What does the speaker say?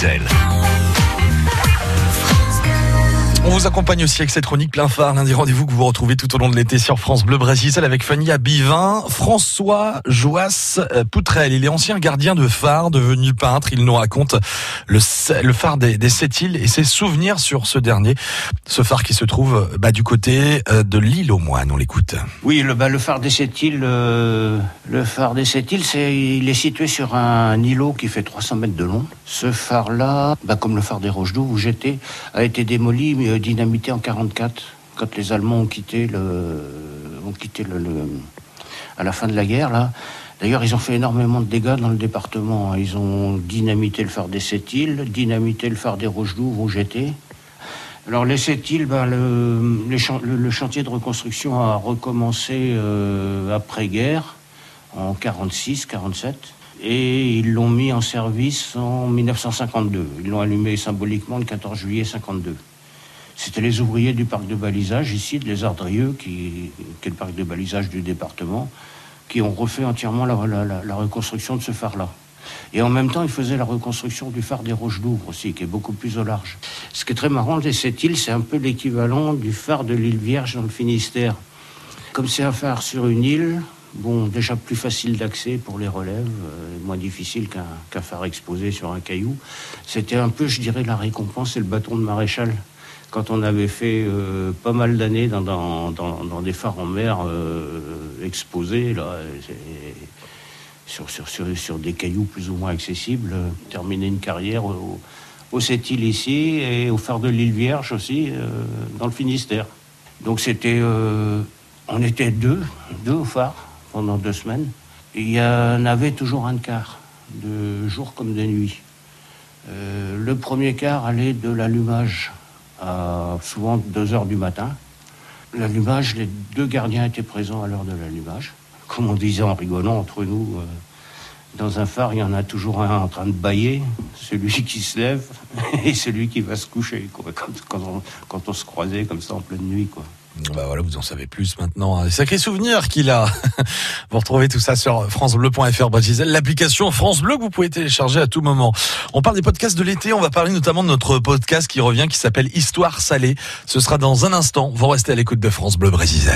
Brésil. On vous accompagne aussi avec cette chronique plein phare, l'un des rendez-vous que vous retrouvez tout au long de l'été sur France Bleu Brésil avec Fanny Abivin, François Joas euh, Poutrel. Il est ancien gardien de phare, devenu peintre. Il nous raconte le, phare des, des Sept îles et ses souvenirs sur ce dernier. Ce phare qui se trouve bah, du côté euh, de l'île aux moines. On l'écoute. Oui, le, bah, phare des Sept îles, euh, le phare des Sept il est situé sur un îlot qui fait 300 mètres de long. Ce phare-là, bah, comme le phare des Roches d'Eau où j'étais, a été démoli mais dynamité en 44 quand les Allemands ont quitté le, ont quitté le, à la fin de la guerre là. D'ailleurs, ils ont fait énormément de dégâts dans le département. Ils ont dynamité le phare des Sept îles, dynamité le phare des Roches d'Ouvre où j'étais. Alors les Sept îles, ben, le, chantier de reconstruction a recommencé euh, après-guerre en 46, 47 et ils l'ont mis en service en 1952. Ils l'ont allumé symboliquement le 14 juillet 52. C'était les ouvriers du parc de balisage ici, de Les Ardrieux, qui, est le parc de balisage du département, qui ont refait entièrement la, reconstruction de ce phare-là. Et en même temps, ils faisaient la reconstruction du phare des Roches d'Ouvre aussi, qui est beaucoup plus au large. Ce qui est très marrant, cette île, c'est un peu l'équivalent du phare de l'île Vierge dans le Finistère. Comme c'est un phare sur une île, bon, déjà plus facile d'accès pour les relèves, euh, moins difficile qu'un qu phare exposé sur un caillou. C'était un peu, je dirais, la récompense et le bâton de maréchal quand on avait fait euh, pas mal d'années dans, des phares en mer euh, exposés, là, sur, des cailloux plus ou moins accessibles, terminer une carrière au, au Sept-Îles ici et au phare de l'île Vierge aussi, euh, dans le Finistère. Donc c'était, on était deux, deux au phare pendant deux semaines. Il y en avait toujours un quart, de jour comme de nuit. le premier quart allait de l'allumage souvent 2 heures du matin. L'allumage, les deux gardiens étaient présents à l'heure de l'allumage. Comme on disait en rigolant entre nous, euh, dans un phare, il y en a toujours un en train de bailler, celui qui se lève et celui qui va se coucher, quand, on, quand, on, se croisait comme ça en pleine nuit. Quoi. Bah voilà, vous en savez plus maintenant. Un sacré souvenir qu'il a. vous retrouvez tout ça sur francebleu.fr l'application France Bleu que vous pouvez télécharger à tout moment. On parle des podcasts de l'été, on va parler notamment de notre podcast qui revient qui s'appelle Histoire salée. Ce sera dans un instant. Vous restez à l'écoute de France Bleu Brésil.